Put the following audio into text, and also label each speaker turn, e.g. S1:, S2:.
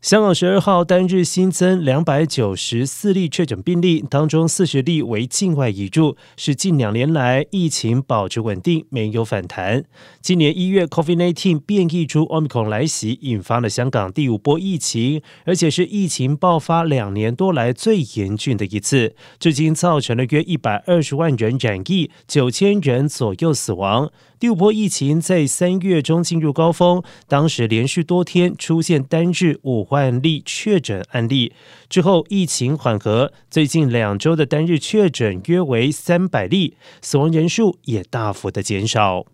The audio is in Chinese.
S1: 香港十二号单日新增两百九十四例确诊病例，当中四十例为境外移入，是近两年来疫情保持稳定，没有反弹。今年一月，COVID-19 变异株 Omicron 来袭，引发了香港第五波疫情，而且是疫情爆发两年多来最严峻的一次，至今造成了约一百二十万人染疫，九千人左右死亡。第五波疫情在三月中进入高峰，当时连续多天出现单日五万例确诊案例，之后疫情缓和，最近两周的单日确诊约为三百例，死亡人数也大幅的减少。